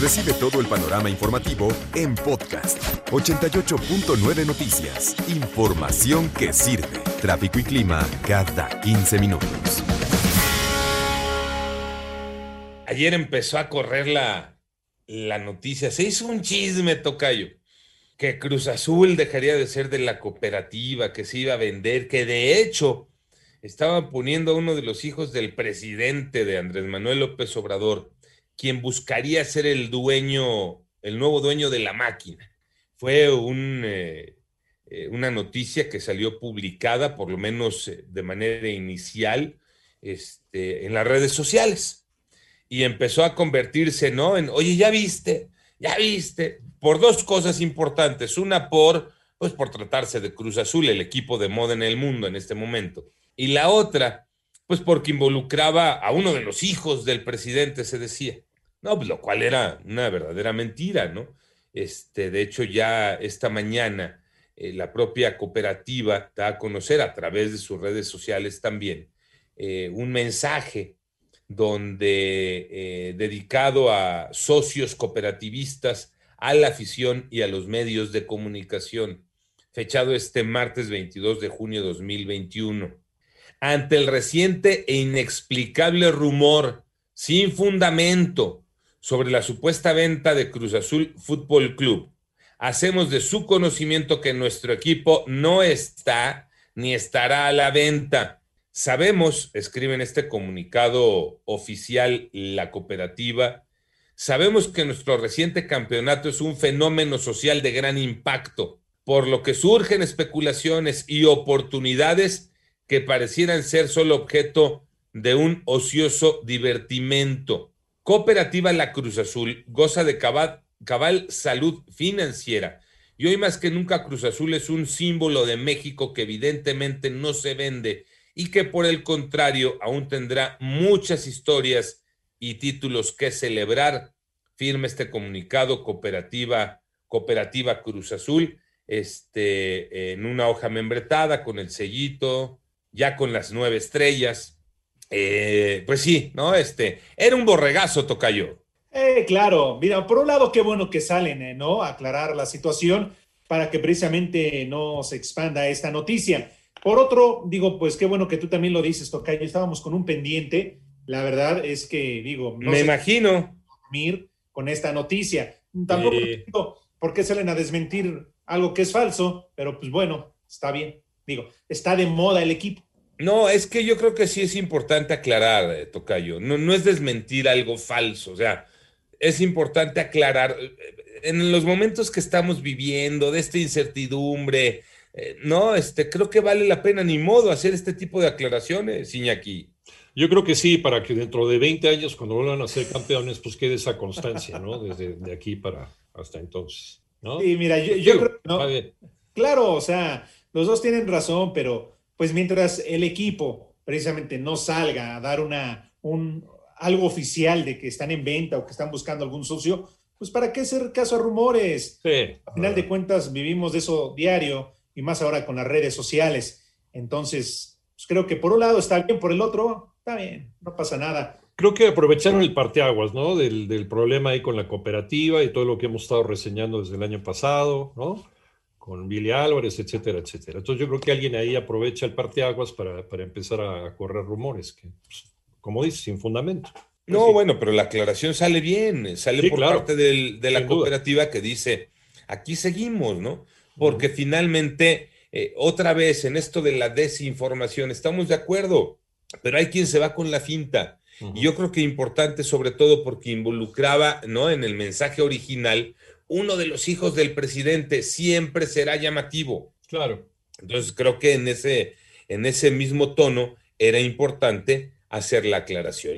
Recibe todo el panorama informativo en podcast 88.9 Noticias. Información que sirve. Tráfico y clima cada 15 minutos. Ayer empezó a correr la, la noticia, se hizo un chisme, Tocayo, que Cruz Azul dejaría de ser de la cooperativa, que se iba a vender, que de hecho estaban poniendo a uno de los hijos del presidente de Andrés Manuel López Obrador quien buscaría ser el dueño, el nuevo dueño de la máquina. Fue eh, eh, una noticia que salió publicada, por lo menos eh, de manera inicial, este, en las redes sociales. Y empezó a convertirse, ¿no? En, oye, ya viste, ya viste, por dos cosas importantes. Una por, pues por tratarse de Cruz Azul, el equipo de moda en el mundo en este momento. Y la otra, pues porque involucraba a uno de los hijos del presidente, se decía. No, pues, lo cual era una verdadera mentira, ¿no? Este, de hecho, ya esta mañana eh, la propia cooperativa da a conocer a través de sus redes sociales también eh, un mensaje donde eh, dedicado a socios cooperativistas, a la afición y a los medios de comunicación, fechado este martes 22 de junio de 2021. Ante el reciente e inexplicable rumor sin fundamento sobre la supuesta venta de Cruz Azul Fútbol Club. Hacemos de su conocimiento que nuestro equipo no está ni estará a la venta. Sabemos, escribe en este comunicado oficial la cooperativa, sabemos que nuestro reciente campeonato es un fenómeno social de gran impacto, por lo que surgen especulaciones y oportunidades que parecieran ser solo objeto de un ocioso divertimento. Cooperativa La Cruz Azul goza de cabal, salud financiera y hoy más que nunca Cruz Azul es un símbolo de México que evidentemente no se vende y que por el contrario aún tendrá muchas historias y títulos que celebrar. Firma este comunicado cooperativa, cooperativa Cruz Azul, este, en una hoja membretada con el sellito, ya con las nueve estrellas. Eh, pues sí, ¿no? Este, era un borregazo, Tocayo. Eh, claro, mira, por un lado, qué bueno que salen, eh, ¿no? Aclarar la situación para que precisamente no se expanda esta noticia. Por otro, digo, pues qué bueno que tú también lo dices, Tocayo. Estábamos con un pendiente. La verdad es que, digo, no me imagino dormir con esta noticia. Tampoco digo por qué salen a desmentir algo que es falso, pero pues bueno, está bien. Digo, está de moda el equipo. No, es que yo creo que sí es importante aclarar, eh, Tocayo. No, no es desmentir algo falso, o sea, es importante aclarar. Eh, en los momentos que estamos viviendo, de esta incertidumbre, eh, no, este, creo que vale la pena ni modo hacer este tipo de aclaraciones, Iñaki. Yo creo que sí, para que dentro de 20 años, cuando vuelvan a ser campeones, pues quede esa constancia, ¿no? Desde de aquí para hasta entonces, ¿no? Sí, mira, yo, yo creo, ¿no? Claro, o sea, los dos tienen razón, pero pues mientras el equipo precisamente no salga a dar una, un, algo oficial de que están en venta o que están buscando algún socio, pues para qué hacer caso a rumores. Sí. A final de cuentas vivimos de eso diario y más ahora con las redes sociales. Entonces, pues creo que por un lado está bien, por el otro está bien, no pasa nada. Creo que aprovecharon el parteaguas, ¿no? Del, del problema ahí con la cooperativa y todo lo que hemos estado reseñando desde el año pasado, ¿no? Con Billy Álvarez, etcétera, etcétera. Entonces yo creo que alguien ahí aprovecha el parteaguas para, para empezar a correr rumores, que, pues, como dices, sin fundamento. No, bueno, pero la aclaración sale bien, sale por parte de la cooperativa que dice, aquí seguimos, ¿no? Porque finalmente, eh, otra vez, en esto de la desinformación, estamos de acuerdo, pero hay quien se va con la finta. Y yo creo que importante, sobre todo porque involucraba, ¿no? En el mensaje original, uno de los hijos del presidente siempre será llamativo. Claro. Entonces creo que en ese, en ese mismo tono era importante hacer la aclaración.